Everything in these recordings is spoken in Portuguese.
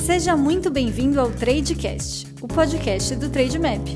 Seja muito bem-vindo ao Tradecast, o podcast do Trademap.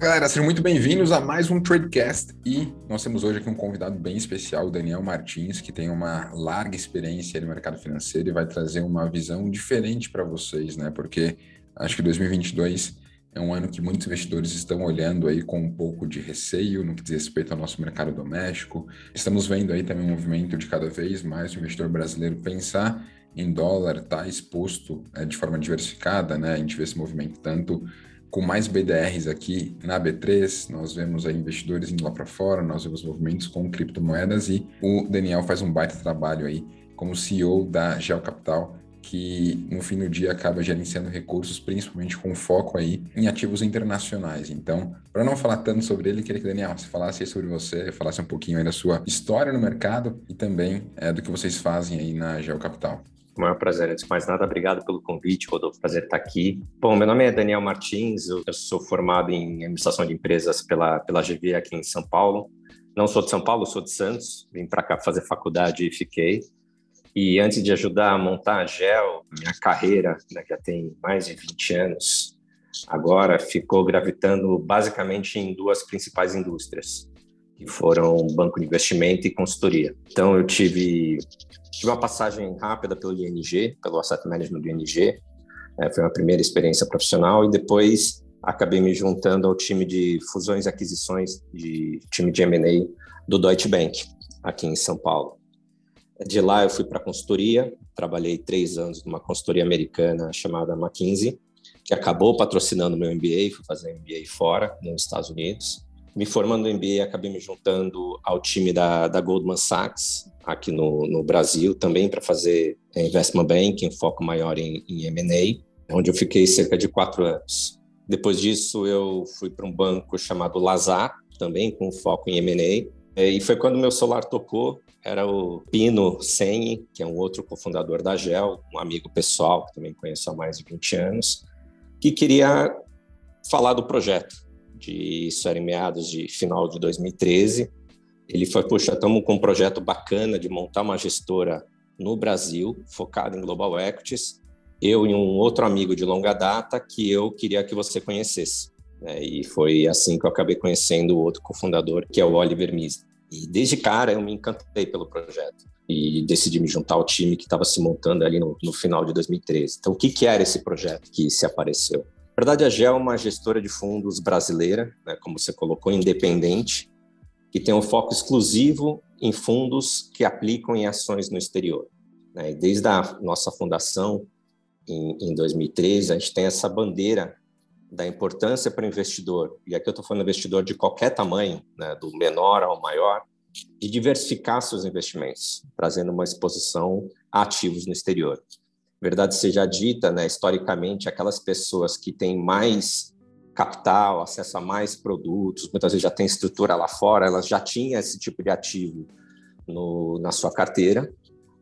Galera, sejam muito bem-vindos a mais um Tradecast e nós temos hoje aqui um convidado bem especial, o Daniel Martins, que tem uma larga experiência no mercado financeiro e vai trazer uma visão diferente para vocês, né? Porque acho que 2022 é um ano que muitos investidores estão olhando aí com um pouco de receio no que diz respeito ao nosso mercado doméstico. Estamos vendo aí também um movimento de cada vez mais o investidor brasileiro pensar em dólar, está exposto é, de forma diversificada, né? A gente vê esse movimento tanto com mais BDRs aqui na B3, nós vemos aí investidores indo lá para fora, nós vemos movimentos com criptomoedas e o Daniel faz um baita trabalho aí como CEO da Geo Capital, que no fim do dia acaba gerenciando recursos, principalmente com foco aí em ativos internacionais. Então, para não falar tanto sobre ele, queria que Daniel você falasse sobre você, falasse um pouquinho aí da sua história no mercado e também é, do que vocês fazem aí na Geocapital. O maior prazer. Antes de mais nada, obrigado pelo convite, Rodolfo. Prazer estar aqui. Bom, meu nome é Daniel Martins, eu, sou formado em administração de empresas pela, pela GV aqui em São Paulo. Não sou de São Paulo, sou de Santos. Vim para cá fazer faculdade e fiquei. E antes de ajudar a montar a GEL, minha carreira, né, já tem mais de 20 anos, agora ficou gravitando basicamente em duas principais indústrias, que foram banco de investimento e consultoria. Então, eu tive, tive uma passagem rápida pelo ING, pelo Asset Management do ING, é, foi uma primeira experiência profissional, e depois acabei me juntando ao time de fusões e aquisições, de time de M&A do Deutsche Bank, aqui em São Paulo. De lá eu fui para consultoria, trabalhei três anos numa consultoria americana chamada McKinsey, que acabou patrocinando meu MBA, fui fazer MBA fora, nos Estados Unidos. Me formando no MBA, acabei me juntando ao time da, da Goldman Sachs, aqui no, no Brasil, também para fazer é, investment banking, foco maior em, em M&A, onde eu fiquei cerca de quatro anos. Depois disso, eu fui para um banco chamado Lazar, também com foco em M&A, é, e foi quando meu celular tocou, era o Pino Senni, que é um outro cofundador da GEL, um amigo pessoal, que também conheço há mais de 20 anos, que queria falar do projeto. De, isso era em meados de final de 2013. Ele foi, puxa, estamos com um projeto bacana de montar uma gestora no Brasil, focada em Global Equities. Eu e um outro amigo de longa data que eu queria que você conhecesse. É, e foi assim que eu acabei conhecendo o outro cofundador, que é o Oliver Misne. E desde cara eu me encantei pelo projeto e decidi me juntar ao time que estava se montando ali no, no, final de 2013. Então, o que, que era esse projeto que se apareceu? Verdade, a GEL é uma gestora de fundos brasileira, né, como você colocou, independente, que tem um foco exclusivo em fundos que aplicam em ações no exterior. Né? E desde a nossa fundação, em, em 2013, a gente tem essa bandeira da importância para o investidor, e aqui eu estou falando investidor de qualquer tamanho, né, do menor ao maior, de diversificar seus investimentos, trazendo uma exposição a ativos no exterior. Verdade seja dita, né, historicamente, aquelas pessoas que têm mais capital, acesso a mais produtos, muitas vezes já tem estrutura lá fora, elas já tinham esse tipo de ativo no, na sua carteira,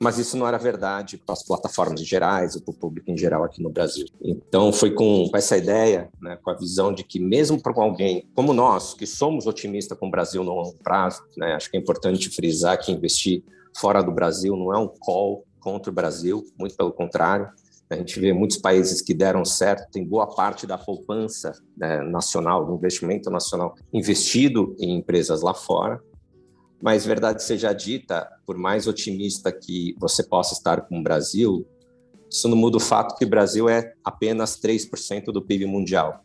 mas isso não era verdade para as plataformas em gerais ou para o público em geral aqui no Brasil. Então, foi com essa ideia, né, com a visão de que mesmo para alguém como nós, que somos otimistas com o Brasil no longo prazo, né, acho que é importante frisar que investir fora do Brasil não é um call contra o Brasil, muito pelo contrário. A gente vê muitos países que deram certo, tem boa parte da poupança né, nacional, do investimento nacional investido em empresas lá fora. Mas, verdade seja dita, por mais otimista que você possa estar com o Brasil, isso não muda o fato que o Brasil é apenas 3% do PIB mundial.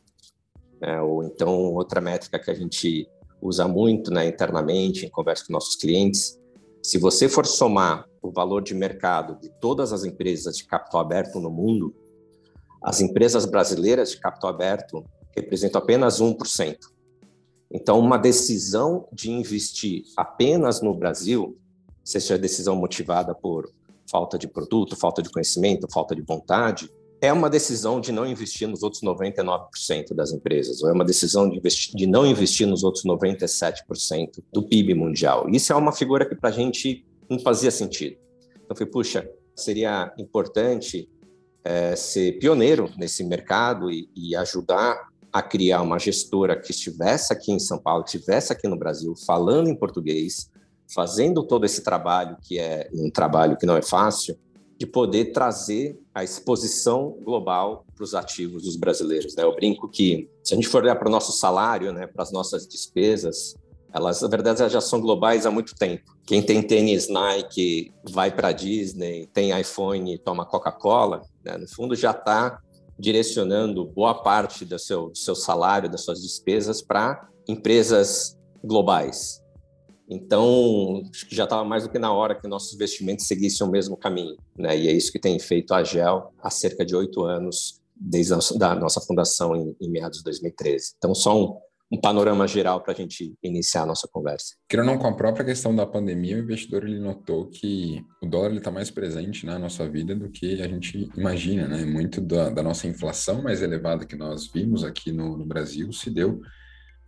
É, ou então, outra métrica que a gente usa muito né, internamente, em conversa com nossos clientes, se você for somar o valor de mercado de todas as empresas de capital aberto no mundo, as empresas brasileiras de capital aberto representam apenas 1%. Então, uma decisão de investir apenas no Brasil, seja decisão motivada por falta de produto, falta de conhecimento, falta de vontade, é uma decisão de não investir nos outros 99% das empresas, ou é uma decisão de, investir, de não investir nos outros 97% do PIB mundial. Isso é uma figura que para a gente não fazia sentido. Então, falei, puxa, seria importante é, ser pioneiro nesse mercado e, e ajudar a criar uma gestora que estivesse aqui em São Paulo, estivesse aqui no Brasil, falando em português, fazendo todo esse trabalho, que é um trabalho que não é fácil, de poder trazer a exposição global para os ativos dos brasileiros. Né? Eu brinco que, se a gente for olhar para o nosso salário, né, para as nossas despesas, elas, na verdade, elas já são globais há muito tempo. Quem tem tênis Nike vai para a Disney, tem iPhone toma Coca-Cola, né? no fundo já está direcionando boa parte do seu, do seu salário, das suas despesas para empresas globais. Então, acho que já estava mais do que na hora que nossos investimentos seguissem o mesmo caminho. Né? E é isso que tem feito a GEL há cerca de oito anos, desde a nossa fundação em, em meados de 2013. Então, só um, um panorama geral para a gente iniciar a nossa conversa. Querendo não, com a própria questão da pandemia, o investidor ele notou que o dólar está mais presente na nossa vida do que a gente imagina. Né? Muito da, da nossa inflação mais elevada que nós vimos aqui no, no Brasil se deu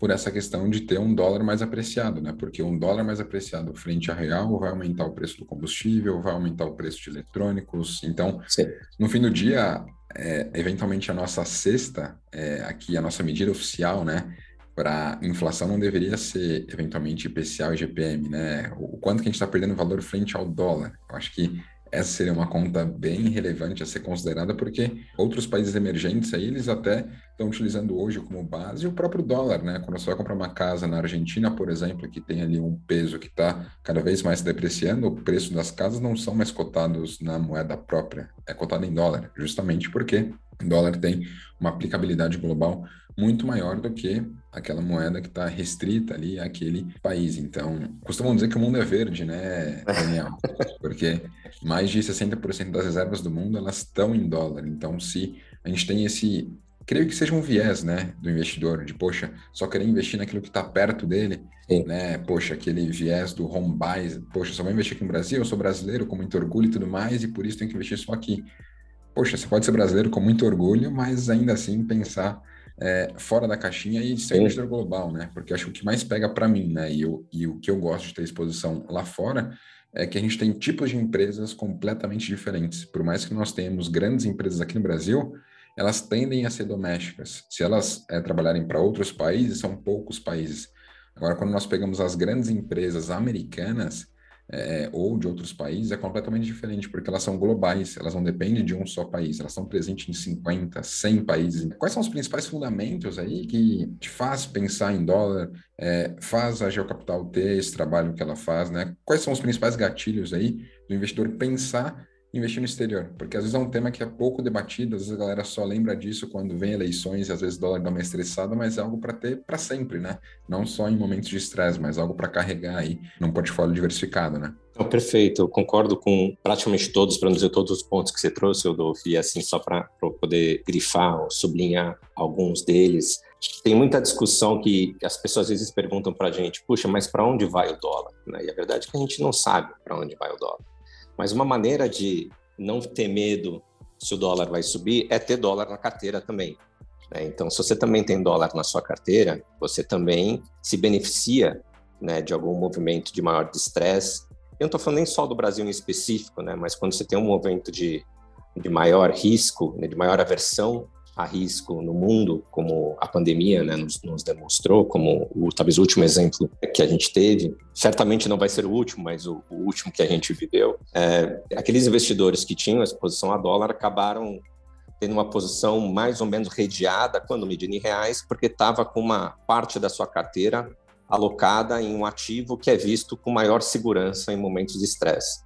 por essa questão de ter um dólar mais apreciado, né? Porque um dólar mais apreciado frente a real vai aumentar o preço do combustível, vai aumentar o preço de eletrônicos. Então, Sim. no fim do dia, é, eventualmente a nossa cesta, é, aqui a nossa medida oficial, né? Para inflação não deveria ser eventualmente IPCA e GPM, né? O quanto que a gente está perdendo valor frente ao dólar. Eu acho que essa seria uma conta bem relevante a ser considerada, porque outros países emergentes aí, eles até estão utilizando hoje como base o próprio dólar, né? Quando você vai comprar uma casa na Argentina, por exemplo, que tem ali um peso que está cada vez mais depreciando, o preço das casas não são mais cotados na moeda própria, é cotado em dólar, justamente porque o dólar tem uma aplicabilidade global muito maior do que aquela moeda que está restrita ali àquele país. Então, costumam dizer que o mundo é verde, né, Daniel? Porque mais de 60% das reservas do mundo elas estão em dólar. Então, se a gente tem esse, creio que seja um viés, né, do investidor, de poxa, só querer investir naquilo que está perto dele, Sim. né? Poxa, aquele viés do home buy, poxa, só vou investir aqui no Brasil, eu sou brasileiro com muito orgulho e tudo mais, e por isso tenho que investir só aqui. Poxa, você pode ser brasileiro com muito orgulho, mas ainda assim pensar é, fora da caixinha e ser investidor global, né? Porque acho que o que mais pega para mim, né? E, eu, e o que eu gosto de ter exposição lá fora é que a gente tem tipos de empresas completamente diferentes. Por mais que nós tenhamos grandes empresas aqui no Brasil, elas tendem a ser domésticas. Se elas é, trabalharem para outros países, são poucos países. Agora, quando nós pegamos as grandes empresas americanas, é, ou de outros países é completamente diferente, porque elas são globais, elas não dependem de um só país, elas estão presentes em 50, 100 países. Quais são os principais fundamentos aí que te faz pensar em dólar, é, faz a Geocapital ter esse trabalho que ela faz, né? Quais são os principais gatilhos aí do investidor pensar investir no exterior, porque às vezes é um tema que é pouco debatido, às vezes a galera só lembra disso quando vem eleições e às vezes o dólar dá uma estressada, mas é algo para ter para sempre, né? Não só em momentos de estresse, mas algo para carregar aí num portfólio diversificado, né? Não, perfeito, eu concordo com praticamente todos, para não dizer todos os pontos que você trouxe, Rodolfo, e assim, só para poder grifar ou sublinhar alguns deles. Tem muita discussão que as pessoas às vezes perguntam para a gente, puxa, mas para onde vai o dólar? Né? E a verdade é que a gente não sabe para onde vai o dólar. Mas uma maneira de não ter medo se o dólar vai subir é ter dólar na carteira também. Né? Então, se você também tem dólar na sua carteira, você também se beneficia né, de algum movimento de maior estresse. Eu não estou falando nem só do Brasil em específico, né, mas quando você tem um movimento de, de maior risco, né, de maior aversão a risco no mundo, como a pandemia né, nos, nos, demonstrou, como o talvez o último exemplo que a gente teve, certamente não vai ser o último, mas o, o último que a gente viveu, é, aqueles investidores que tinham exposição a dólar acabaram tendo uma posição mais ou menos redeada quando medindo em reais, porque estava com uma parte da sua carteira alocada em um ativo que é visto com maior segurança em momentos de estresse.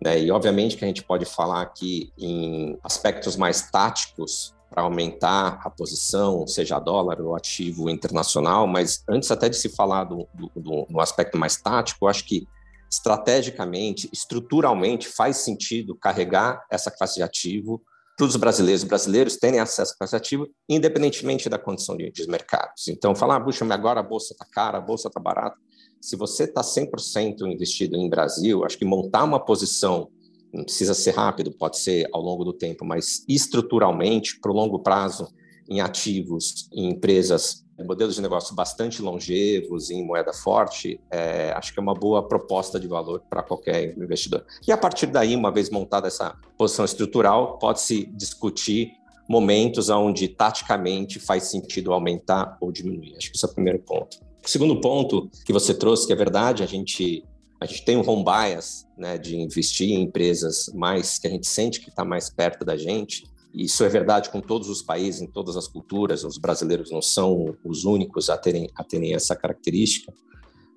Né? E obviamente que a gente pode falar aqui em aspectos mais táticos para aumentar a posição, seja dólar ou ativo internacional, mas antes até de se falar do, do, do, do aspecto mais tático, eu acho que estrategicamente, estruturalmente, faz sentido carregar essa classe de ativo para os brasileiros. Os brasileiros terem acesso a classe de ativo, independentemente da condição de, de mercados. Então, falar, ah, puxa, agora a bolsa está cara, a bolsa está barata. Se você está 100% investido em Brasil, acho que montar uma posição não precisa ser rápido, pode ser ao longo do tempo, mas estruturalmente, para o longo prazo, em ativos, em empresas, modelos de negócio bastante longevos, em moeda forte, é, acho que é uma boa proposta de valor para qualquer investidor. E a partir daí, uma vez montada essa posição estrutural, pode-se discutir momentos onde taticamente faz sentido aumentar ou diminuir. Acho que esse é o primeiro ponto. O segundo ponto que você trouxe, que é verdade, a gente A gente tem um home bias, né, de investir em empresas mais que a gente sente que está mais perto da gente. Isso é verdade com todos os países, em todas as culturas. Os brasileiros não são os únicos a terem, a terem essa característica.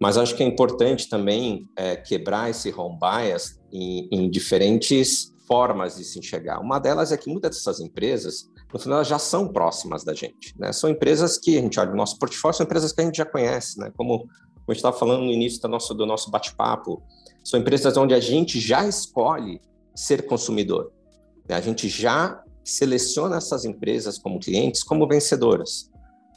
Mas acho que é importante também é, quebrar esse home bias em, em, diferentes formas de se enxergar. Uma delas é que muitas dessas empresas, no final, elas já são próximas da gente. Né? São empresas que a gente olha no nosso portfólio, são empresas que a gente já conhece, né? como a gente estava falando no início do nosso, do nosso bate-papo, são empresas onde a gente já escolhe ser consumidor. Né? A gente já seleciona essas empresas como clientes como vencedoras.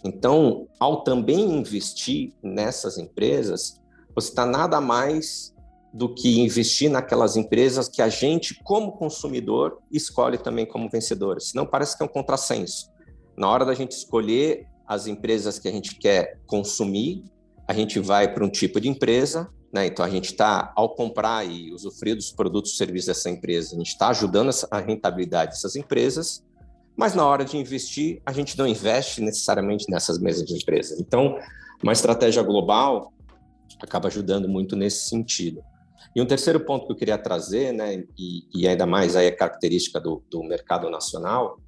Então, ao também investir nessas empresas, você está nada mais do que investir naquelas empresas que a gente, como consumidor, escolhe também como vencedoras. Senão parece que é um contrassenso. Na hora da gente escolher as empresas que a gente quer consumir, a gente vai para um tipo de empresa, né? Então a gente está, ao comprar e usufruir dos produtos e serviços dessa empresa, a gente está ajudando a rentabilidade dessas empresas, mas na hora de investir, a gente não investe necessariamente nessas mesmas empresas. Então, uma estratégia global acaba ajudando muito nesse sentido. E um terceiro ponto que eu queria trazer, né, e, e ainda mais aí a característica do, do mercado nacional,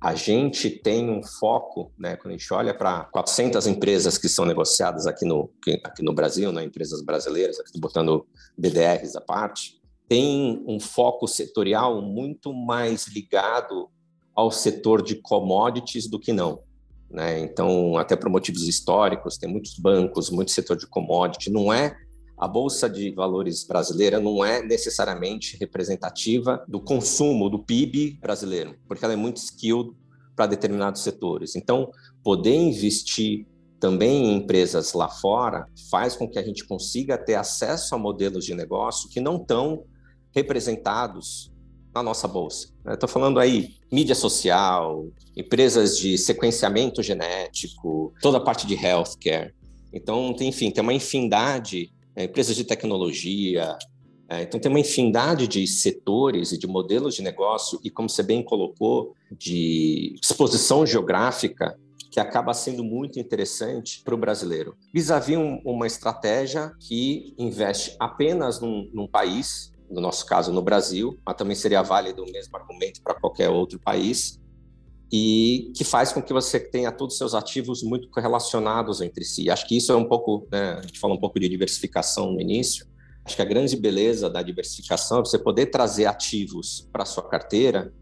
a gente tem um foco, né, quando a gente olha para 400 empresas que são negociadas aqui no, aqui no Brasil, né, empresas brasileiras, aqui botando BDRs à parte, tem um foco setorial muito mais ligado ao setor de commodities do que não. Né? Então, até por motivos históricos, tem muitos bancos, muito setor de commodity, não é a bolsa de valores brasileira não é necessariamente representativa do consumo do PIB brasileiro, porque ela é muito skilled para determinados setores. Então, poder investir também em empresas lá fora faz com que a gente consiga ter acesso a modelos de negócio que não estão representados na nossa bolsa. Estou falando aí mídia social, empresas de sequenciamento genético, toda a parte de healthcare. Então, enfim, tem uma infinidade é, empresas de tecnologia. É, então, tem uma infinidade de setores e de modelos de negócio, e como você bem colocou, de exposição geográfica que acaba sendo muito interessante para o brasileiro. Vis-à-vis um, uma estratégia que investe apenas num, num país, no nosso caso no Brasil, mas também seria válido o mesmo argumento para qualquer outro país, e que faz com que você tenha todos os seus ativos muito correlacionados entre si. Acho que isso é um pouco, né, a gente falou um pouco de diversificação no início. Acho que a grande beleza da diversificação é você poder trazer ativos para sua carteira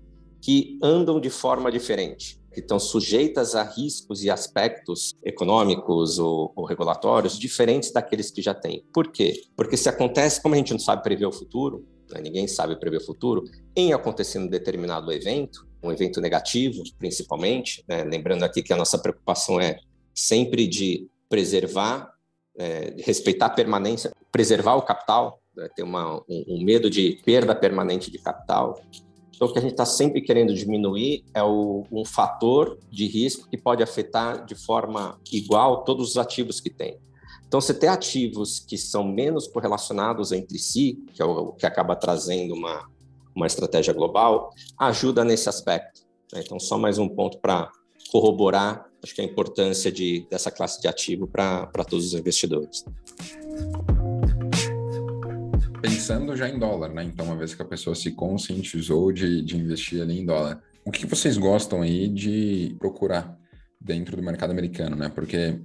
que andam de forma diferente, que estão sujeitas a riscos e aspectos econômicos ou, ou regulatórios diferentes daqueles que já têm. Por quê? Porque se acontece, como a gente não sabe prever o futuro, né, ninguém sabe prever o futuro, em acontecendo um determinado evento, um evento negativo, principalmente, né? lembrando aqui que a nossa preocupação é sempre de preservar, é, de respeitar a permanência, preservar o capital, né? ter uma, um, um, medo de perda permanente de capital. Então, o que a gente está sempre querendo diminuir é o, um fator de risco que pode afetar de forma igual todos os ativos que tem. Então, você ter ativos que são menos correlacionados entre si, que é o que acaba trazendo uma, uma estratégia global, ajuda nesse aspecto. Né? Então, só mais um ponto para corroborar, acho que a importância de, dessa classe de ativo para todos os investidores. Pensando já em dólar, né? Então, uma vez que a pessoa se conscientizou de, de investir ali em dólar, o que vocês gostam aí de procurar dentro do mercado americano, né? Porque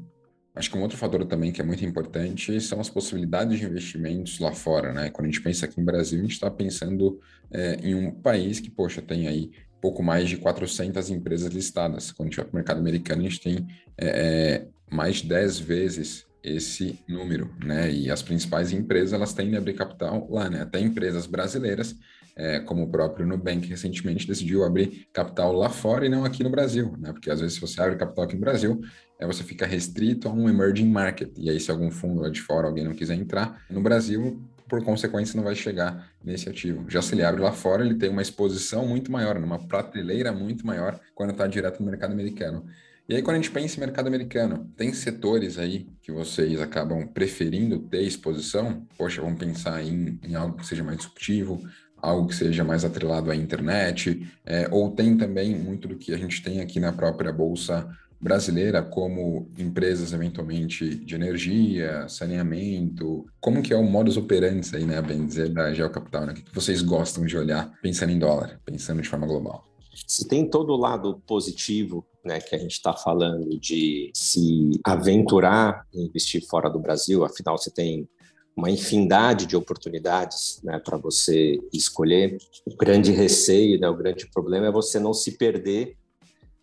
Acho que um outro fator também que é muito importante são as possibilidades de investimentos lá fora, né? Quando a gente pensa aqui em Brasil, a gente está pensando é, em um país que, poxa, tem aí pouco mais de 400 empresas listadas. Quando a gente vai para o mercado americano, a gente tem é, mais de 10 vezes esse número, né? E as principais empresas, elas têm de abrir capital lá, né? Até empresas brasileiras é, como o próprio Nubank recentemente decidiu abrir capital lá fora e não aqui no Brasil, né? Porque às vezes se você abre capital aqui no Brasil, é, você fica restrito a um emerging market. E aí, se algum fundo lá de fora, alguém não quiser entrar no Brasil, por consequência, não vai chegar nesse ativo. Já se ele abre lá fora, ele tem uma exposição muito maior, numa prateleira muito maior quando está direto no mercado americano. E aí, quando a gente pensa em mercado americano, tem setores aí que vocês acabam preferindo ter exposição? Poxa, vamos pensar em, em algo que seja mais disruptivo, algo que seja mais atrelado à internet, é, ou tem também muito do que a gente tem aqui na própria Bolsa brasileira, como empresas eventualmente de energia, saneamento, como que é o modus operandi aí, né, bem dizer, da Geocapital, né? O que vocês gostam de olhar pensando em dólar, pensando de forma global? Se tem todo o lado positivo, né, que a gente está falando de se aventurar em investir fora do Brasil, afinal você tem uma infinidade de oportunidades né, para você escolher. O grande receio, né, o grande problema é você não se perder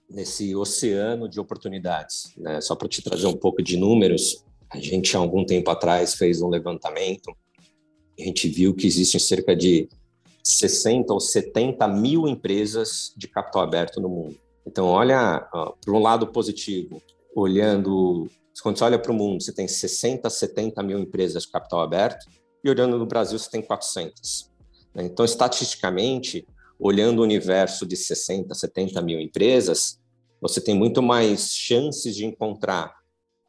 nesse oceano de oportunidades. Né? Só para te trazer um pouco de números, a gente há algum tempo atrás fez um levantamento, a gente viu que existem cerca de 60 ou 70 mil empresas de capital aberto no mundo. Então, olha, para um lado positivo, olhando, quando você olha para o mundo, você tem 60, 70 mil empresas de capital aberto, e olhando no Brasil, você tem 400. Né? Então, estatisticamente, olhando o universo de 60, 70 mil empresas, você tem muito mais chances de encontrar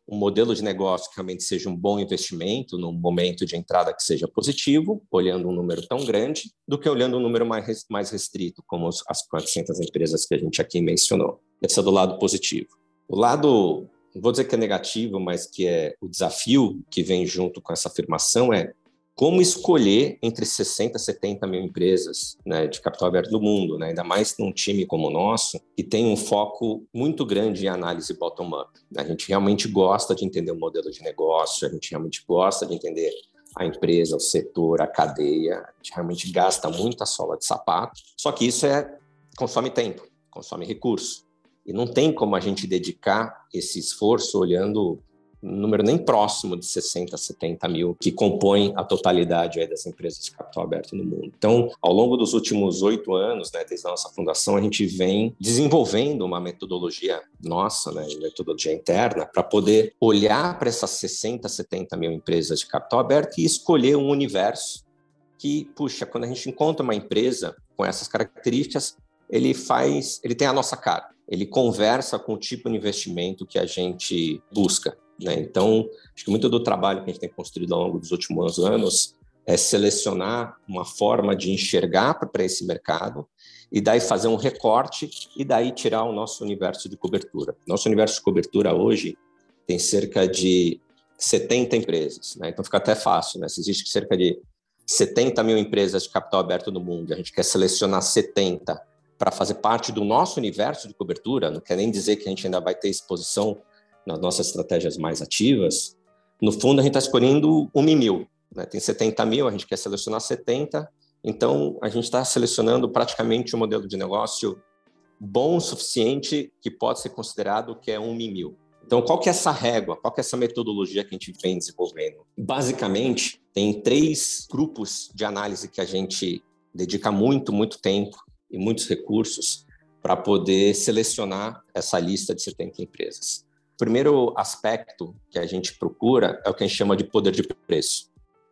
um modelo de negócio que realmente seja um bom investimento, num momento de entrada que seja positivo, olhando um número tão grande, do que olhando um número mais, mais restrito, como as 400 empresas que a gente aqui mencionou. Esse é do lado positivo. O lado, não vou dizer que é negativo, mas que é o desafio que vem junto com essa afirmação é como escolher entre 60 e 70 mil empresas né, de capital aberto do mundo, né, ainda mais num time como o nosso, que tem um foco muito grande em análise bottom-up. A gente realmente gosta de entender o modelo de negócio, a gente realmente gosta de entender a empresa, o setor, a cadeia, a gente realmente gasta muita sola de sapato, só que isso é consome tempo, consome recurso. E não tem como a gente dedicar esse esforço olhando um número nem próximo de 60, 70 mil que compõem a totalidade das empresas de capital aberto no mundo. Então, ao longo dos últimos oito anos, né, desde a nossa fundação, a gente vem desenvolvendo uma metodologia nossa, né, metodologia interna, para poder olhar para essas 60, 70 mil empresas de capital aberto e escolher um universo que, puxa, quando a gente encontra uma empresa com essas características, ele faz, ele tem a nossa cara, ele conversa com o tipo de investimento que a gente busca. Né? Então, acho que muito do trabalho que a gente tem construído ao longo dos últimos anos é selecionar uma forma de enxergar para esse mercado e daí fazer um recorte e daí tirar o nosso universo de cobertura. Nosso universo de cobertura hoje tem cerca de 70 empresas, né? então fica até fácil, né? se existe cerca de 70 mil empresas de capital aberto no mundo, a gente quer selecionar 70 para fazer parte do nosso universo de cobertura, não quer nem dizer que a gente ainda vai ter exposição nas nossas estratégias mais ativas, no fundo a gente está escolhendo um mil. Né? Tem 70 mil, a gente quer selecionar 70, então a gente está selecionando praticamente um modelo de negócio bom o suficiente que pode ser considerado que é um mil. Então, qual que é essa régua? Qual que é essa metodologia que a gente vem desenvolvendo? Basicamente, tem três grupos de análise que a gente dedica muito, muito tempo e muitos recursos para poder selecionar essa lista de 70 empresas primeiro aspecto que a gente procura é o que a gente chama de poder de preço.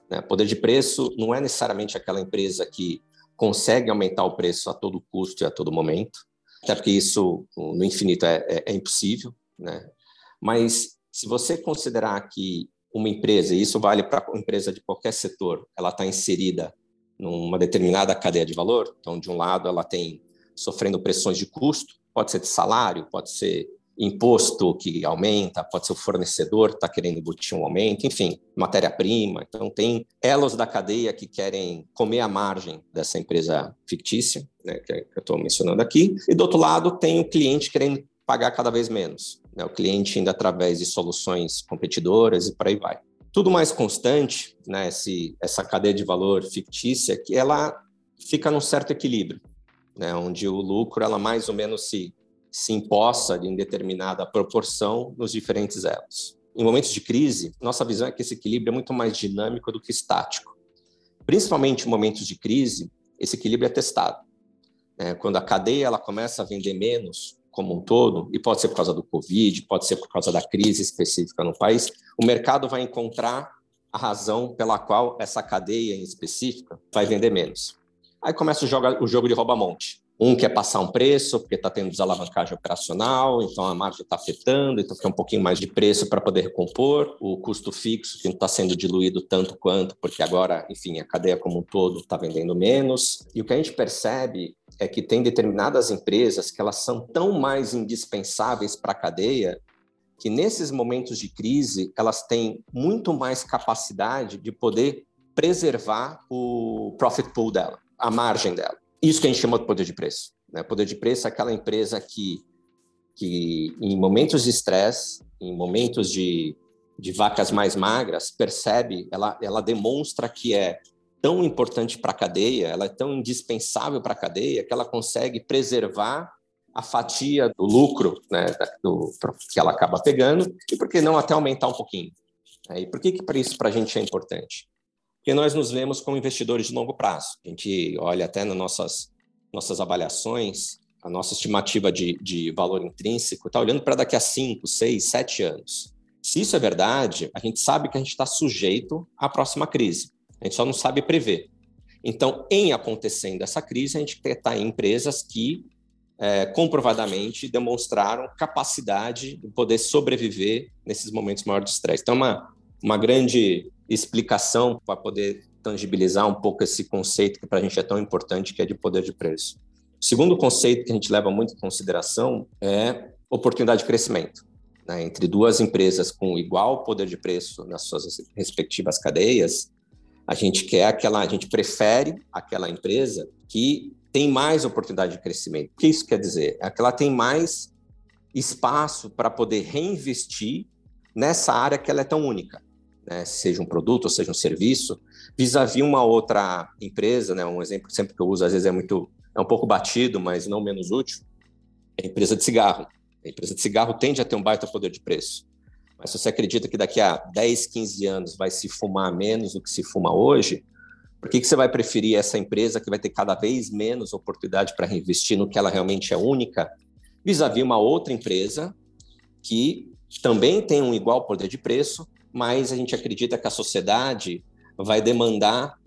Né? Poder de preço não é necessariamente aquela empresa que consegue aumentar o preço a todo custo e a todo momento, até porque isso no infinito é, é, é impossível, né? Mas se você considerar que uma empresa, e isso vale para empresa de qualquer setor, ela está inserida numa determinada cadeia de valor, então de um lado ela tem sofrendo pressões de custo, pode ser de salário, pode ser imposto que aumenta, pode ser o fornecedor que está querendo embutir um aumento, enfim, matéria-prima. Então, tem elos da cadeia que querem comer a margem dessa empresa fictícia, né, que eu estou mencionando aqui. E do outro lado, tem o cliente querendo pagar cada vez menos. Né, o cliente indo através de soluções competidoras e por aí vai. Tudo mais constante, né, esse, essa cadeia de valor fictícia, que ela fica num certo equilíbrio, né, onde o lucro ela mais ou menos se se imposta em determinada proporção nos diferentes elos. Em momentos de crise, nossa visão é que esse equilíbrio é muito mais dinâmico do que estático. Principalmente em momentos de crise, esse equilíbrio é testado. É, quando a cadeia ela começa a vender menos como um todo, e pode ser por causa do Covid, pode ser por causa da crise específica no país, o mercado vai encontrar a razão pela qual essa cadeia em específica vai vender menos. Aí começa o jogo, o jogo de rouba-monte. Um quer passar um preço, porque está tendo desalavancagem operacional, então a margem está afetando, então quer um pouquinho mais de preço para poder recompor. O custo fixo, que não está sendo diluído tanto quanto, porque agora, enfim, a cadeia como um todo está vendendo menos. E o que a gente percebe é que tem determinadas empresas que elas são tão mais indispensáveis para a cadeia que nesses momentos de crise elas têm muito mais capacidade de poder preservar o profit pool dela, a margem dela. Isso que a gente chama de poder de preço. Né? Poder de preço é aquela empresa que, que em momentos de estresse, em momentos de, de vacas mais magras, percebe, ela, ela demonstra que é tão importante para a cadeia, ela é tão indispensável para a cadeia que ela consegue preservar a fatia do lucro né, do, que ela acaba pegando e por que não até aumentar um pouquinho. E por que, que isso para a gente é importante? Porque nós nos vemos como investidores de longo prazo. A gente olha até nas nossas, nossas avaliações, a nossa estimativa de, de valor intrínseco está olhando para daqui a 5, 6, 7 anos. Se isso é verdade, a gente sabe que a gente está sujeito à próxima crise. A gente só não sabe prever. Então, em acontecendo essa crise, a gente está em empresas que é, comprovadamente demonstraram capacidade de poder sobreviver nesses momentos maiores de estresse. Então, uma, uma grande explicação para poder tangibilizar um pouco esse conceito que para a gente é tão importante, que é de poder de preço. O segundo conceito que a gente leva muito em consideração é oportunidade de crescimento. Né? Entre duas empresas com igual poder de preço nas suas respectivas cadeias, a gente quer aquela, a gente prefere aquela empresa que tem mais oportunidade de crescimento. O que isso quer dizer? É que ela tem mais espaço para poder reinvestir nessa área que ela é tão única, né? seja um produto ou seja um serviço, vis-à-vis uma outra empresa, né? um exemplo sempre que eu uso, às vezes é muito, é um pouco batido, mas não menos útil, é a empresa de cigarro. A empresa de cigarro tende a ter um baita poder de preço. Mas se você acredita que daqui a 10, 15 anos vai se fumar menos do que se fuma hoje, por que, que você vai preferir essa empresa que vai ter cada vez menos oportunidade para reinvestir no que ela realmente é única, vis-à-vis uma outra empresa que também tem um igual poder de preço, mas a gente acredita que a sociedade vai demandar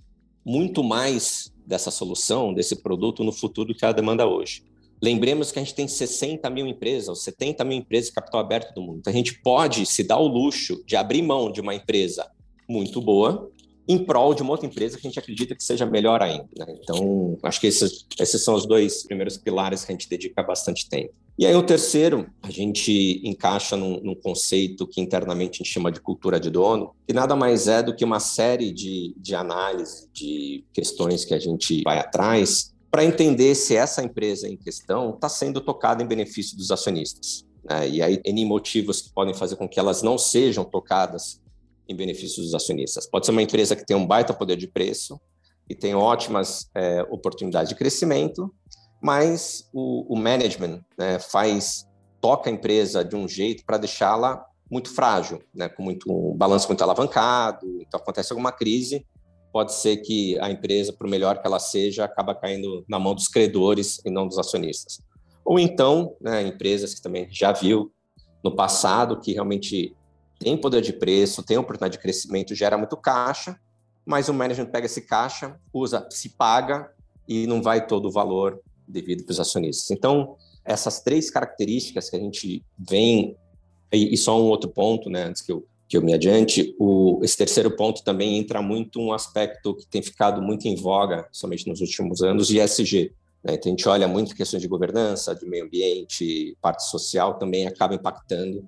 muito mais dessa solução, desse produto no futuro que ela demanda hoje. Lembremos que a gente tem 60 mil empresas, ou 70 mil empresas de capital aberto do mundo. Então, a gente pode se dar o luxo de abrir mão de uma empresa muito boa em prol de uma outra empresa que a gente acredita que seja melhor ainda. Né? Então, acho que esses, esses são os dois primeiros pilares que a gente dedica bastante tempo. E aí, o terceiro, a gente encaixa num, num, conceito que internamente a gente chama de cultura de dono, que nada mais é do que uma série de, de análise de questões que a gente vai atrás para entender se essa empresa em questão está sendo tocada em benefício dos acionistas. Né? E aí, N motivos que podem fazer com que elas não sejam tocadas em benefício dos acionistas. Pode ser uma empresa que tem um baita poder de preço e tem ótimas é, oportunidades de crescimento, mas o, o management né, faz toca a empresa de um jeito para deixá-la muito frágil, né, com muito um balanço muito alavancado. Então acontece alguma crise, pode ser que a empresa, por melhor que ela seja, acaba caindo na mão dos credores e não dos acionistas. Ou então, né, empresas que também já viu no passado que realmente tem poder de preço, tem oportunidade de crescimento, gera muito caixa, mas o management pega esse caixa, usa, se paga e não vai todo o valor devido para os acionistas. Então, essas três características que a gente vem, e, só um outro ponto, né, antes que eu que eu me adiante, o, esse terceiro ponto também entra muito um aspecto que tem ficado muito em voga, somente nos últimos anos, de ESG. Né? Então, a gente olha muito questões de governança, de meio ambiente, parte social, também acaba impactando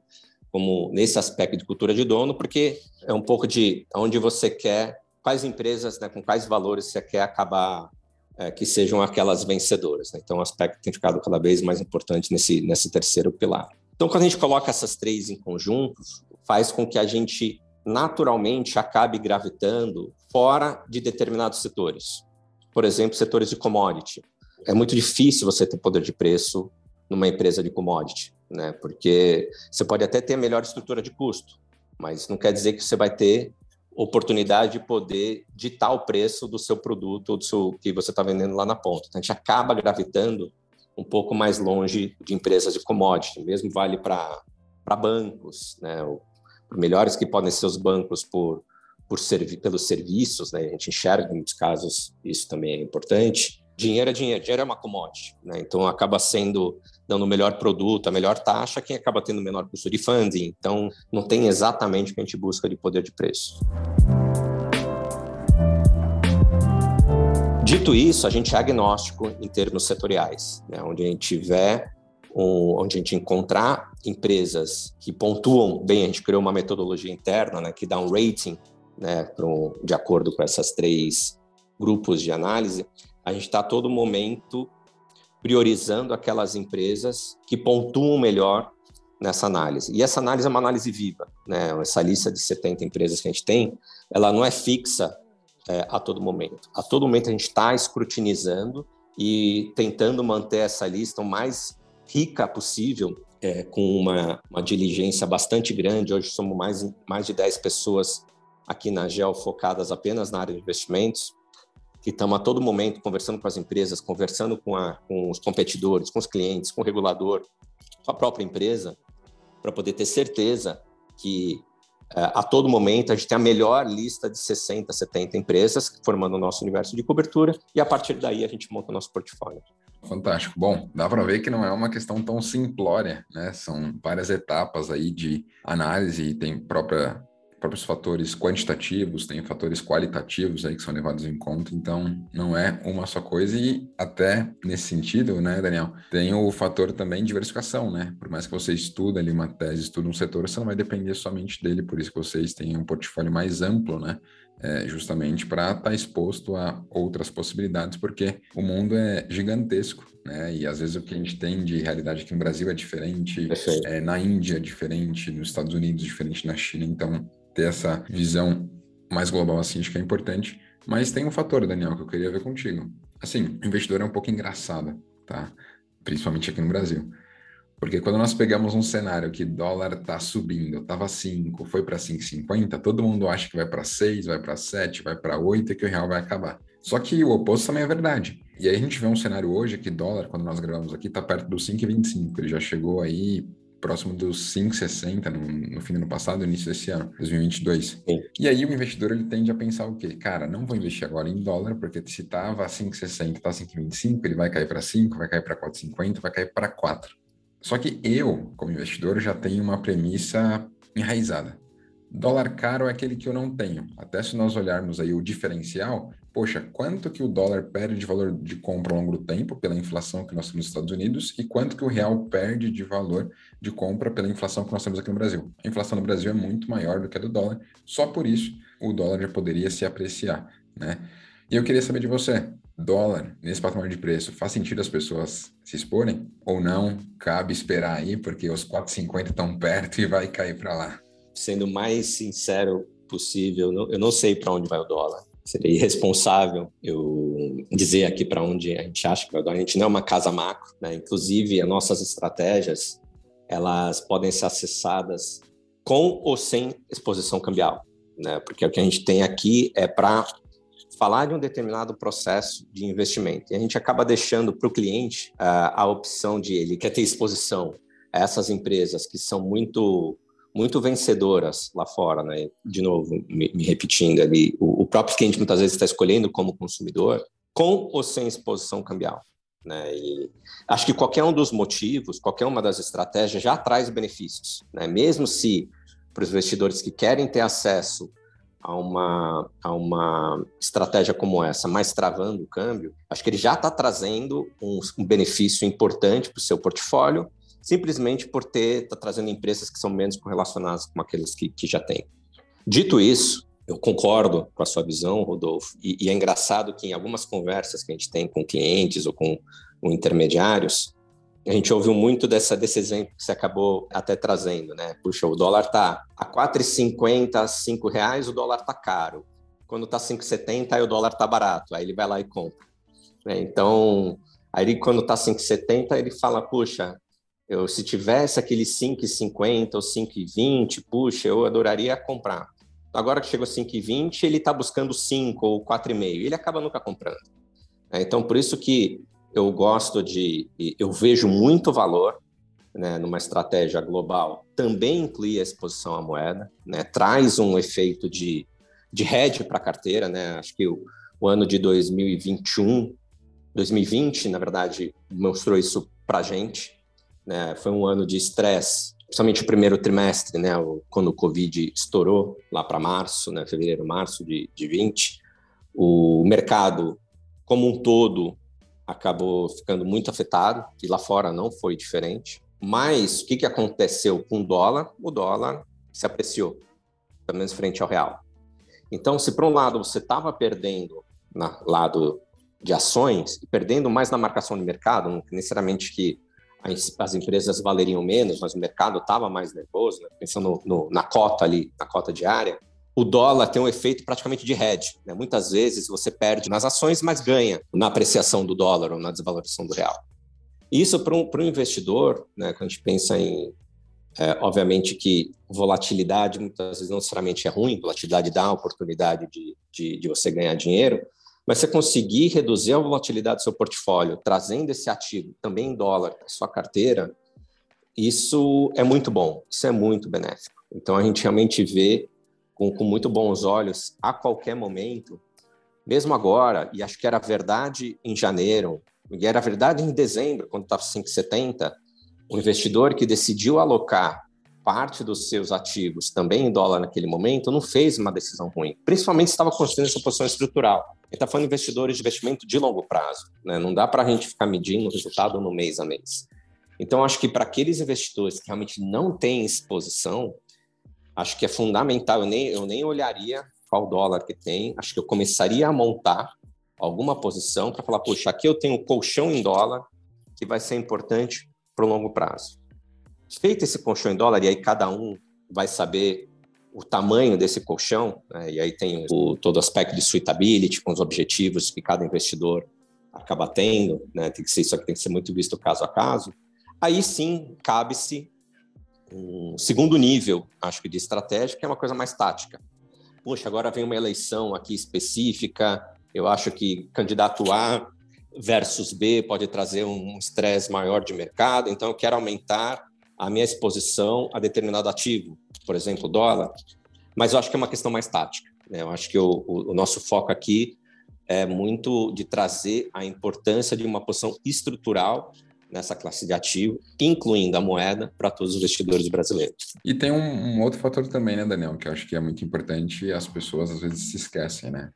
como nesse aspecto de cultura de dono, porque é um pouco de onde você quer, quais empresas, né, com quais valores você quer acabar é, que sejam aquelas vencedoras. Né? Então, o aspecto tem ficado cada vez mais importante nesse, nesse terceiro pilar. Então, quando a gente coloca essas três em conjuntos, faz com que a gente naturalmente acabe gravitando fora de determinados setores. Por exemplo, setores de commodity. É muito difícil você ter poder de preço numa empresa de commodity, né? Porque você pode até ter a melhor estrutura de custo, mas não quer dizer que você vai ter oportunidade de poder ditar o preço do seu produto ou do seu que você está vendendo lá na ponta. Então, a gente acaba gravitando um pouco mais longe de empresas de commodity. Mesmo vale para bancos, né? Melhores que podem ser os bancos por, por servi pelos serviços, né? a gente enxerga em muitos casos isso também é importante. Dinheiro é dinheiro, dinheiro é uma commodity, né? então acaba sendo dando o melhor produto, a melhor taxa, quem acaba tendo o menor custo de funding. Então não tem exatamente o que a gente busca de poder de preço. Dito isso, a gente é agnóstico em termos setoriais, né? onde a gente tiver onde a gente encontrar empresas que pontuam bem, a gente criou uma metodologia interna né, que dá um rating né, um, de acordo com essas três grupos de análise, a gente está a todo momento priorizando aquelas empresas que pontuam melhor nessa análise. E essa análise é uma análise viva, né? Essa lista de 70 empresas que a gente tem, ela não é fixa é, a todo momento. A todo momento a gente está escrutinizando e tentando manter essa lista o mais rica possível, é, com uma, uma diligência bastante grande. Hoje somos mais, mais de 10 pessoas aqui na GEL focadas apenas na área de investimentos, que estamos a todo momento conversando com as empresas, conversando com, a, com os competidores, com os clientes, com o regulador, com a própria empresa, para poder ter certeza que é, a todo momento a gente tem a melhor lista de 60, 70 empresas formando o nosso universo de cobertura e a partir daí a gente monta o nosso portfólio. Fantástico. Bom, dá para ver que não é uma questão tão simplória, né? São várias etapas aí de análise, tem própria, próprios fatores quantitativos, tem fatores qualitativos aí que são levados em conta, então não é uma só coisa e até nesse sentido, né, Daniel, tem o fator também de diversificação, né? Por mais que você estude ali uma tese, estude um setor, você não vai depender somente dele, por isso que vocês têm um portfólio mais amplo, né? É, justamente para estar tá exposto a outras possibilidades, porque o mundo é gigantesco, né? E às vezes o que a gente tem de realidade aqui no Brasil é diferente, é, na Índia é diferente, nos Estados Unidos é diferente, na China. Então, ter essa visão mais global assim acho que é importante. Mas tem um fator, Daniel, que eu queria ver contigo. Assim, o investidor é um pouco engraçado, tá? Principalmente aqui no Brasil. Porque quando nós pegamos um cenário que dólar está subindo, estava 5, foi para 5,50, todo mundo acha que vai para 6, vai para 7, vai para 8 e que o real vai acabar. Só que o oposto também é verdade. E aí a gente vê um cenário hoje que dólar, quando nós gravamos aqui, está perto dos 5,25. Ele já chegou aí próximo dos 5,60 no, no fim do ano passado, início desse ano, 2022. Sim. E aí o investidor ele tende a pensar o quê? Cara, não vou investir agora em dólar, porque se estava 5,60, está 5,25, ele vai cair para 5, vai cair para 4,50, vai cair para 4. Só que eu, como investidor, já tenho uma premissa enraizada. Dólar caro é aquele que eu não tenho. Até se nós olharmos aí o diferencial, poxa, quanto que o dólar perde de valor de compra ao longo do tempo pela inflação que nós temos nos Estados Unidos e quanto que o real perde de valor de compra pela inflação que nós temos aqui no Brasil. A inflação no Brasil é muito maior do que a do dólar, só por isso o dólar já poderia se apreciar, né? E eu queria saber de você, dólar nesse patamar de preço, faz sentido as pessoas se exporem ou não? Cabe esperar aí, porque os 4,50 estão perto e vai cair para lá. Sendo mais sincero possível, eu não sei para onde vai o dólar. Seria irresponsável eu dizer aqui para onde a gente acha que vai o dólar. A gente não é uma casa macro, né? Inclusive, as nossas estratégias, elas podem ser acessadas com ou sem exposição cambial, né? Porque o que a gente tem aqui é para falar de um determinado processo de investimento. E a gente acaba deixando para o cliente uh, a opção de ele quer ter exposição a essas empresas que são muito muito vencedoras lá fora, né? De novo, me, me repetindo ali, o, o, próprio cliente muitas vezes está escolhendo como consumidor, com ou sem exposição cambial. Né? E acho que qualquer um dos motivos, qualquer uma das estratégias já traz benefícios, né? Mesmo se para os investidores que querem ter acesso a uma, a uma estratégia como essa, mais travando o câmbio, acho que ele já está trazendo um, um, benefício importante para o seu portfólio, simplesmente por ter tá trazendo empresas que são menos correlacionadas com aqueles que, que já tem. Dito isso, eu concordo com a sua visão, Rodolfo, e, e é engraçado que em algumas conversas que a gente tem com clientes ou com, com intermediários, a gente ouviu muito dessa, desse exemplo que você acabou até trazendo, né? Puxa, o dólar tá a 4,50, 5 reais, o dólar tá caro. Quando tá 5,70, aí o dólar tá barato. Aí ele vai lá e compra. Né? Então, aí quando tá 5,70, ele fala, puxa, eu, se tivesse aquele 5,50 ou 5,20, puxa, eu adoraria comprar. Agora que chegou 5,20, ele está buscando 5 ou 4,5. Ele acaba nunca comprando. Né? Então, por isso que eu gosto de, eu vejo muito valor né, numa estratégia global, também inclui a exposição à moeda, né, traz um efeito de, de hedge para a carteira, né, acho que o, o, ano de 2021, 2020, na verdade, mostrou isso para a gente, né, foi um ano de estresse, principalmente o primeiro trimestre, né, quando o Covid estourou lá para março, né, fevereiro, março de, de 20, o mercado como um todo, acabou ficando muito afetado, e lá fora não foi diferente. Mas o que, que aconteceu com o dólar? O dólar se apreciou, pelo menos frente ao real. Então, se por um lado você estava perdendo no lado de ações, perdendo mais na marcação de mercado, não necessariamente que as empresas valeriam menos, mas o mercado estava mais nervoso, né? pensando no, na cota ali, na cota diária, o dólar tem um efeito praticamente de hedge. Né? Muitas vezes você perde nas ações, mas ganha na apreciação do dólar ou na desvalorização do real. Isso para um, um investidor, né, quando a gente pensa em, é, obviamente que volatilidade muitas vezes não necessariamente é ruim, volatilidade dá a oportunidade de, de, de você ganhar dinheiro, mas você conseguir reduzir a volatilidade do seu portfólio, trazendo esse ativo também em dólar para sua carteira, isso é muito bom, isso é muito benéfico. Então a gente realmente vê com, com muito bons olhos a qualquer momento, mesmo agora, e acho que era verdade em janeiro, e era verdade em dezembro, quando estava 5,70, o investidor que decidiu alocar parte dos seus ativos também em dólar naquele momento não fez uma decisão ruim, principalmente se estava construindo essa posição estrutural. Ele está falando de investidores de investimento de longo prazo, né? não dá para a gente ficar medindo o resultado no mês a mês. Então, acho que para aqueles investidores que realmente não têm exposição, acho que é fundamental. Eu nem, eu nem olharia qual dólar que tem, acho que eu começaria a montar alguma posição para falar, puxa, aqui eu tenho colchão em dólar que vai ser importante para o longo prazo. Feito esse colchão em dólar, e aí cada um vai saber o tamanho desse colchão, né? e aí tem o, todo o aspecto de suitability, com os objetivos que cada investidor acaba tendo, né? tem que ser isso aqui tem que ser muito visto caso a caso. Aí sim cabe-se um segundo nível, acho que de estratégia, que é uma coisa mais tática. Poxa, agora vem uma eleição aqui específica, eu acho que candidato A versus B pode trazer um estresse maior de mercado, então eu quero aumentar a minha exposição a determinado ativo, por exemplo, dólar, mas eu acho que é uma questão mais tática. Né? Eu acho que o, o, nosso foco aqui é muito de trazer a importância de uma posição estrutural nessa classe de ativo, incluindo a moeda, para todos os investidores brasileiros. E tem um, um, outro fator também, né, Daniel, que eu acho que é muito importante e as pessoas às vezes se esquecem, né?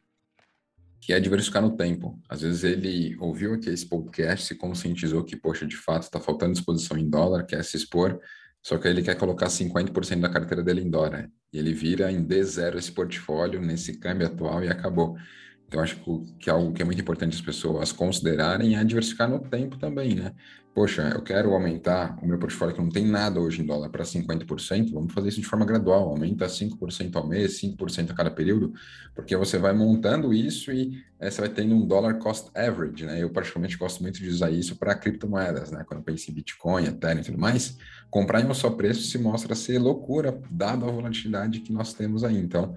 Que é diversificar no tempo. Às vezes ele ouviu aqui esse podcast, se conscientizou que, poxa, de fato está faltando disposição em dólar, quer se expor, só que ele quer colocar 50% da carteira dele em dólar. E ele vira em D0 esse portfólio nesse câmbio atual e acabou. Então, acho que é algo que é muito importante as pessoas considerarem é diversificar no tempo também, né? Poxa, eu quero aumentar o meu portfólio que não tem nada hoje em dólar para 50%, vamos fazer isso de forma gradual, aumenta 5% ao mês, 5% a cada período, porque você vai montando isso e é, você vai tendo um dólar cost average, né? Eu particularmente gosto muito de usar isso para criptomoedas, né? Quando eu penso em Bitcoin, Ethereum e tudo mais, comprar em um só preço se mostra ser loucura, dada a volatilidade que nós temos aí. Então,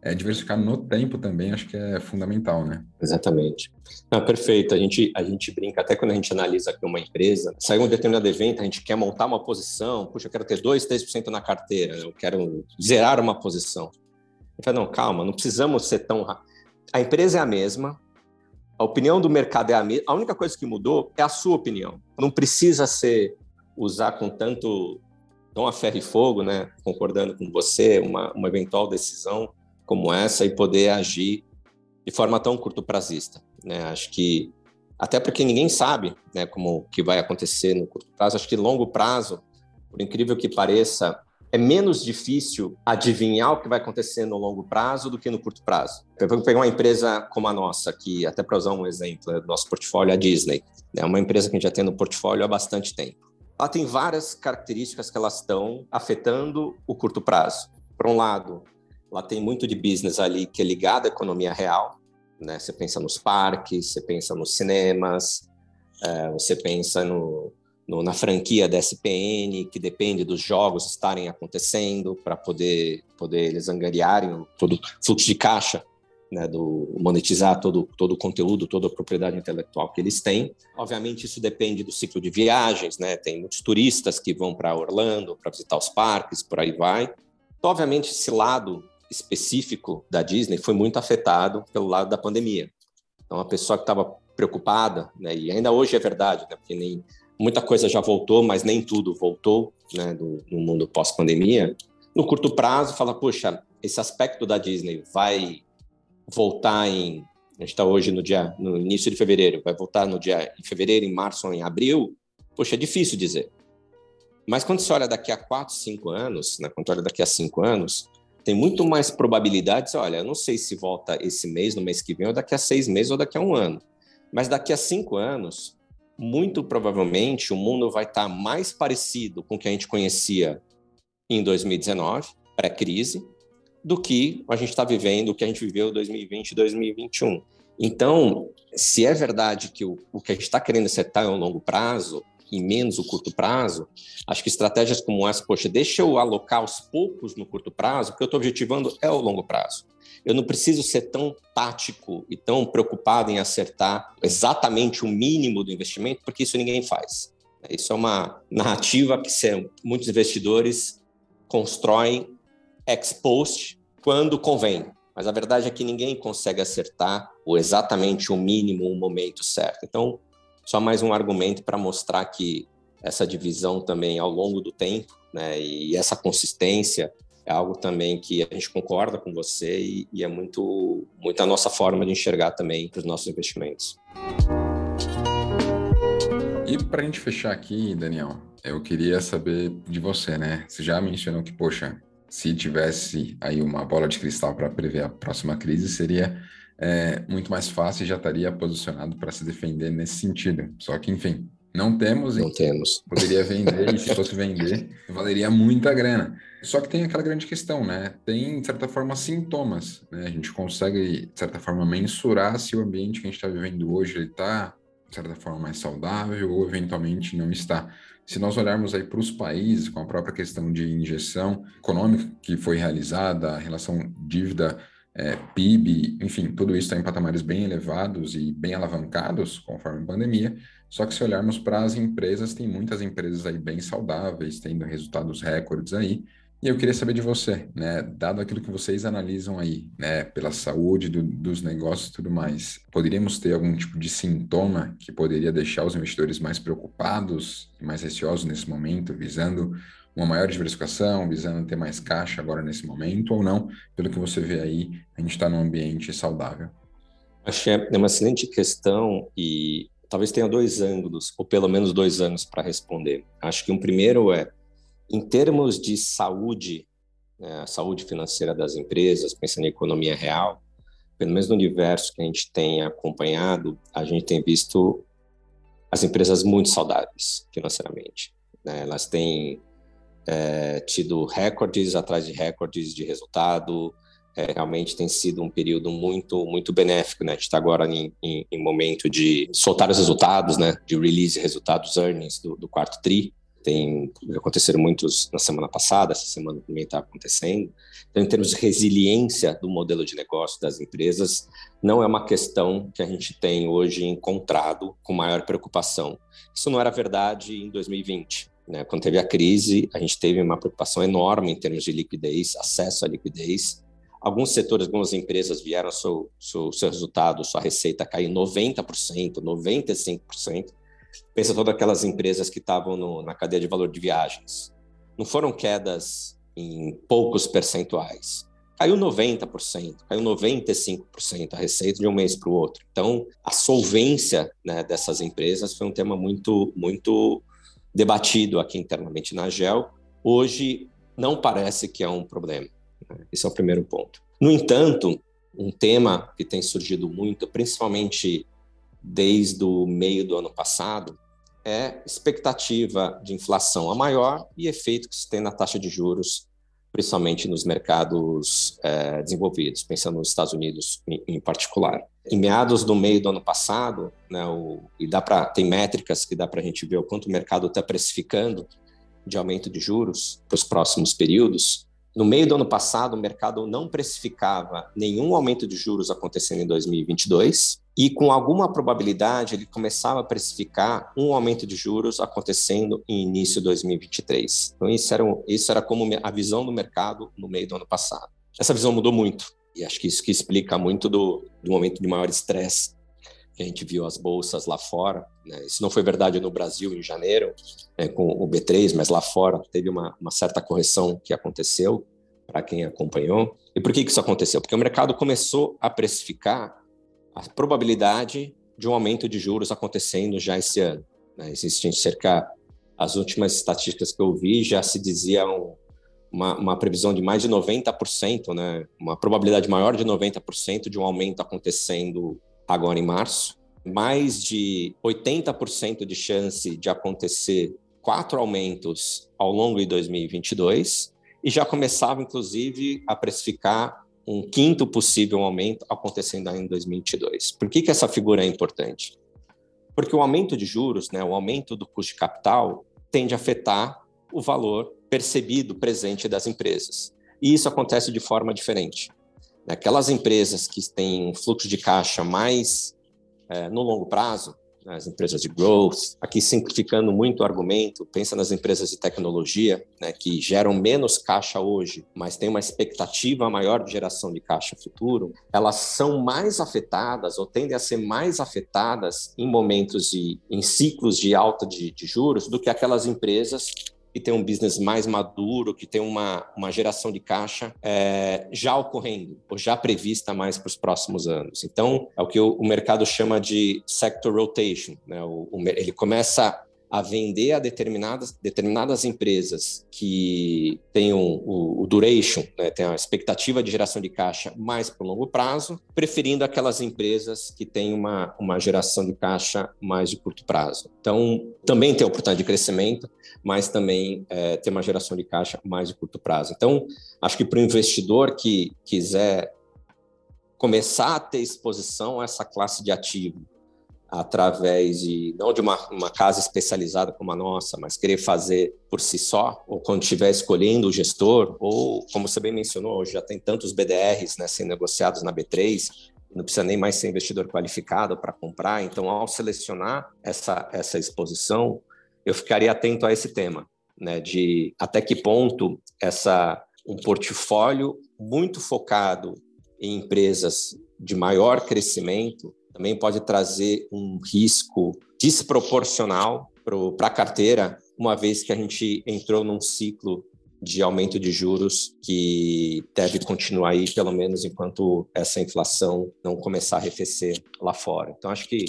é, diversificar no tempo também acho que é fundamental, né? Exatamente. Não, perfeito. A gente, a gente brinca, até quando a gente analisa aqui uma empresa, saiu um determinado evento, a gente quer montar uma posição, puxa, eu quero ter 2, 3% na carteira, eu quero zerar uma posição. Eu falo, não, calma, não precisamos ser tão A empresa é a mesma, a opinião do mercado é a mesma, a única coisa que mudou é a sua opinião. Não precisa ser usar com tanto tão a ferro e fogo, né, concordando com você, uma, uma eventual decisão como essa e poder agir de forma tão curto prazista. Né? Acho que até porque ninguém sabe, né, como que vai acontecer no curto prazo. Acho que longo prazo, por incrível que pareça, é menos difícil adivinhar o que vai acontecer no longo prazo do que no curto prazo. Vamos pegar uma empresa como a nossa, que até para usar um exemplo, é do nosso portfólio, a Disney. É uma empresa que a gente já tem no portfólio há bastante tempo. Ela tem várias características que elas estão afetando o curto prazo. Por um lado, ela tem muito de business ali que é ligado à economia real, né? Você pensa nos parques, você pensa nos cinemas, é, você pensa no, no, na franquia da SPN, que depende dos jogos estarem acontecendo para poder, poder eles angariarem todo o fluxo de caixa, né, do monetizar todo, todo o conteúdo, toda a propriedade intelectual que eles têm. Obviamente, isso depende do ciclo de viagens, né? Tem muitos turistas que vão para Orlando para visitar os parques, por aí vai. Então, obviamente, esse lado específico da Disney foi muito afetado pelo lado da pandemia. Então, a pessoa que estava preocupada, né, e ainda hoje é verdade, né, porque nem, muita coisa já voltou, mas nem tudo voltou né, do, no mundo pós-pandemia. No curto prazo, fala, poxa, esse aspecto da Disney vai voltar em A gente está hoje no dia, no início de fevereiro, vai voltar no dia em fevereiro, em março ou em abril. Poxa, é difícil dizer. Mas quando você olha daqui a quatro, cinco anos, né, quando você olha daqui a cinco anos, tem muito mais probabilidades. Olha, eu não sei se volta esse mês, no mês que vem, ou daqui a seis meses, ou daqui a um ano. Mas daqui a cinco anos, muito provavelmente o mundo vai estar mais parecido com o que a gente conhecia em 2019, pré-crise, do que a gente está vivendo, o que a gente viveu em 2020 e 2021. Então, se é verdade que o, o que a gente está querendo acertar é um longo prazo, e menos o curto prazo, acho que estratégias como essa, poxa, deixa eu alocar aos poucos no curto prazo, porque eu estou objetivando é o longo prazo. Eu não preciso ser tão tático e tão preocupado em acertar exatamente o mínimo do investimento, porque isso ninguém faz. Isso é uma narrativa que muitos investidores constroem ex post quando convém. Mas a verdade é que ninguém consegue acertar o exatamente o mínimo, o momento certo. Então, só mais um argumento para mostrar que essa divisão também ao longo do tempo, né, e essa consistência é algo também que a gente concorda com você e, e é muito, muito a nossa forma de enxergar também para os nossos investimentos. E para a gente fechar aqui, Daniel, eu queria saber de você, né? Você já mencionou que, poxa, se tivesse aí uma bola de cristal para prever a próxima crise, seria é, muito mais fácil e já estaria posicionado para se defender nesse sentido. Só que, enfim, não temos. Não temos. Poderia vender, e se fosse vender, valeria muita grana. Só que tem aquela grande questão, né? Tem, de certa forma, sintomas. Né? A gente consegue, de certa forma, mensurar se o ambiente que a gente está vivendo hoje está, de certa forma, mais saudável ou, eventualmente, não está. Se nós olharmos aí para os países, com a própria questão de injeção econômica que foi realizada, a relação dívida é, PIB, enfim, tudo isso está em patamares bem elevados e bem alavancados conforme a pandemia. Só que se olharmos para as empresas, tem muitas empresas aí bem saudáveis, tendo resultados recordes aí. E eu queria saber de você, né, dado aquilo que vocês analisam aí, né, pela saúde do, dos negócios e tudo mais, poderíamos ter algum tipo de sintoma que poderia deixar os investidores mais preocupados e mais receosos nesse momento, visando uma maior diversificação, visando ter mais caixa agora nesse momento, ou não? Pelo que você vê aí, a gente está num ambiente saudável. Acho que é uma excelente questão e talvez tenha dois ângulos, ou pelo menos dois anos para responder. Acho que um primeiro é, em termos de saúde, né, saúde financeira das empresas, pensando em economia real, pelo menos no universo que a gente tem acompanhado, a gente tem visto as empresas muito saudáveis financeiramente. Né? Elas têm é, tido recordes atrás de recordes de resultado. É, realmente tem sido um período muito muito benéfico, né? A gente está agora em, em, em, momento de soltar os resultados, né? De release resultados earnings do, do quarto tri. Tem aconteceram muitos na semana passada, essa semana também está acontecendo. Então, em termos de resiliência do modelo de negócio das empresas, não é uma questão que a gente tem hoje encontrado com maior preocupação. Isso não era verdade em 2020. Né? Quando teve a crise, a gente teve uma preocupação enorme em termos de liquidez, acesso à liquidez. Alguns setores, algumas empresas vieram seu, seu, seu resultado, sua receita cair 90%, 95%. Pensa todas aquelas empresas que estavam na cadeia de valor de viagens. Não foram quedas em poucos percentuais. Caiu 90%, caiu 95% a receita de um mês para o outro. Então, a solvência né, dessas empresas foi um tema muito, muito debatido aqui internamente na GEL, hoje não parece que é um problema. Né? Esse é o primeiro ponto. No entanto, um tema que tem surgido muito, principalmente desde o meio do ano passado, é expectativa de inflação a maior e efeito que se tem na taxa de juros, principalmente nos mercados é, desenvolvidos, pensando nos Estados Unidos em, em particular. Em meados do meio do ano passado, né, o, e dá para tem métricas que dá para a gente ver o quanto o mercado está precificando de aumento de juros para os próximos períodos. No meio do ano passado, o mercado não precificava nenhum aumento de juros acontecendo em 2022 e, com alguma probabilidade, ele começava a precificar um aumento de juros acontecendo em início de 2023. Então, isso era, isso era como a visão do mercado no meio do ano passado. Essa visão mudou muito. E acho que isso que explica muito do, do momento de maior estresse que a gente viu as bolsas lá fora. Né? Isso não foi verdade no Brasil em janeiro, né, com o B3, mas lá fora teve uma, uma certa correção que aconteceu para quem acompanhou. E por que, que isso aconteceu? Porque o mercado começou a precificar a probabilidade de um aumento de juros acontecendo já esse ano. Né? Existem cerca, as últimas estatísticas que eu vi já se dizia um, uma, uma, previsão de mais de 90%, né? uma probabilidade maior de 90% de um aumento acontecendo agora em março, mais de 80% de chance de acontecer quatro aumentos ao longo de 2022 e já começava, inclusive, a precificar um quinto possível aumento acontecendo ainda em 2022. Por que, que essa figura é importante? Porque o aumento de juros, né, o aumento do custo de capital, tende a afetar o valor percebido presente das empresas. E isso acontece de forma diferente. Aquelas empresas que têm um fluxo de caixa mais é, no longo prazo, as empresas de growth, aqui simplificando muito o argumento, pensa nas empresas de tecnologia, né, que geram menos caixa hoje, mas tem uma expectativa maior de geração de caixa futuro, elas são mais afetadas ou tendem a ser mais afetadas em momentos de, em ciclos de alta de, de juros do que aquelas empresas que tem um business mais maduro, que tem uma, uma geração de caixa é, já ocorrendo, ou já prevista mais para os próximos anos. Então, é o que o, o mercado chama de sector rotation. Né? O, o, ele começa a vender a determinadas, determinadas empresas que têm o, o duration, né, tem a expectativa de geração de caixa mais para o longo prazo, preferindo aquelas empresas que têm uma, uma geração de caixa mais de curto prazo. Então, também tem oportunidade de crescimento, mas também é, tem uma geração de caixa mais de curto prazo. Então, acho que para o investidor que quiser começar a ter exposição a essa classe de ativo através de não de uma, uma, casa especializada como a nossa, mas querer fazer por si só, ou quando estiver escolhendo o gestor, ou como você bem mencionou, hoje já tem tantos BDRs né, sendo negociados na B3, não precisa nem mais ser investidor qualificado para comprar. Então, ao selecionar essa, essa exposição, eu ficaria atento a esse tema, né, de até que ponto essa um portfólio muito focado em empresas de maior crescimento também pode trazer um risco desproporcional para a carteira, uma vez que a gente entrou num ciclo de aumento de juros que deve continuar aí, pelo menos enquanto essa inflação não começar a arrefecer lá fora. Então, acho que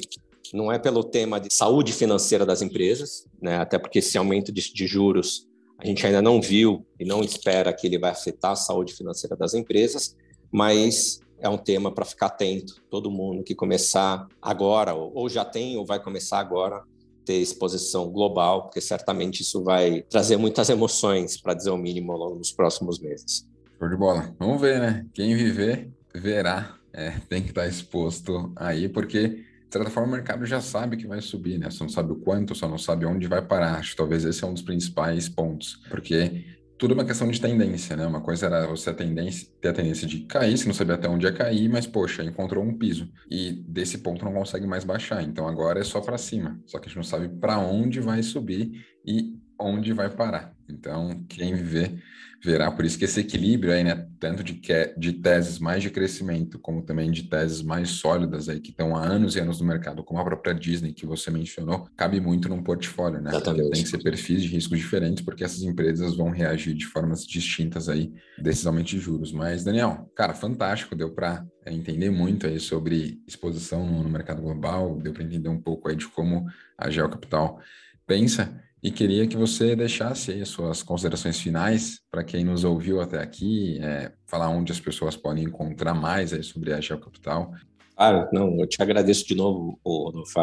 não é pelo tema de saúde financeira das empresas, né? até porque esse aumento de, de juros a gente ainda não viu e não espera que ele vai afetar a saúde financeira das empresas, mas é um tema para ficar atento, todo mundo que começar agora, ou já tem, ou vai começar agora, ter exposição global, porque certamente isso vai trazer muitas emoções, para dizer o mínimo, ao longo dos próximos meses. Show de bola. Vamos ver, né? Quem viver, verá. É, tem que estar exposto aí, porque, de certa forma, o mercado já sabe que vai subir, né? Só não sabe o quanto, só não sabe onde vai parar. Acho que talvez esse é um dos principais pontos, porque tudo é uma questão de tendência, né? Uma coisa era você a tendência, ter a tendência de cair, você não sabia até onde ia cair, mas poxa, encontrou um piso e desse ponto não consegue mais baixar. Então agora é só para cima. Só que a gente não sabe para onde vai subir e onde vai parar. Então, quem vê verá. Por isso que esse equilíbrio aí, né, tanto de, que, de teses mais de crescimento, como também de teses mais sólidas aí, que estão há anos e anos no mercado, como a própria Disney, que você mencionou, cabe muito num portfólio, né? Exatamente. Tem que ser perfis de riscos diferentes, porque essas empresas vão reagir de formas distintas aí desses aumentos de juros. Mas, Daniel, cara, fantástico, deu para é, entender muito aí sobre exposição no, no mercado global, deu para entender um pouco aí de como a Geocapital pensa. E queria que você deixasse aí as suas considerações finais para quem nos ouviu até aqui, é, falar onde as pessoas podem encontrar mais aí sobre a Geocapital. Claro, não, eu te agradeço de novo, Rodolfo,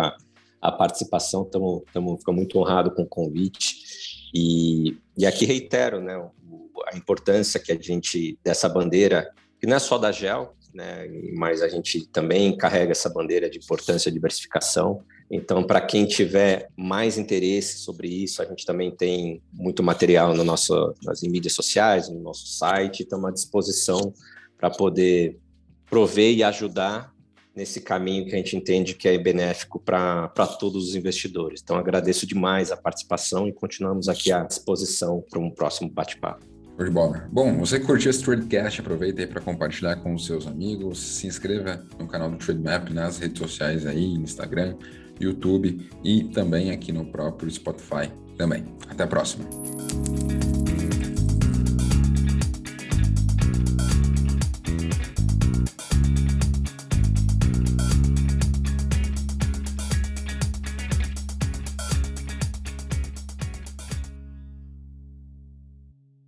a participação, estamos ficamos muito honrados com o convite. E, e aqui reitero né, a importância que a gente, dessa bandeira, que não é só da GEL, né, mas a gente também carrega essa bandeira de importância de diversificação. Então, para quem tiver mais interesse sobre isso, a gente também tem muito material no nosso, nas mídias sociais, no nosso site, estamos à disposição para poder prover e ajudar nesse caminho que a gente entende que é benéfico para todos os investidores. Então, agradeço demais a participação e continuamos aqui à disposição para um próximo bate-papo. Bom, você curtiu esse Tradecast, aproveita aí para compartilhar com os seus amigos, se inscreva no canal do Trademap nas redes sociais aí, Instagram, YouTube e também aqui no próprio Spotify também. Até a próxima.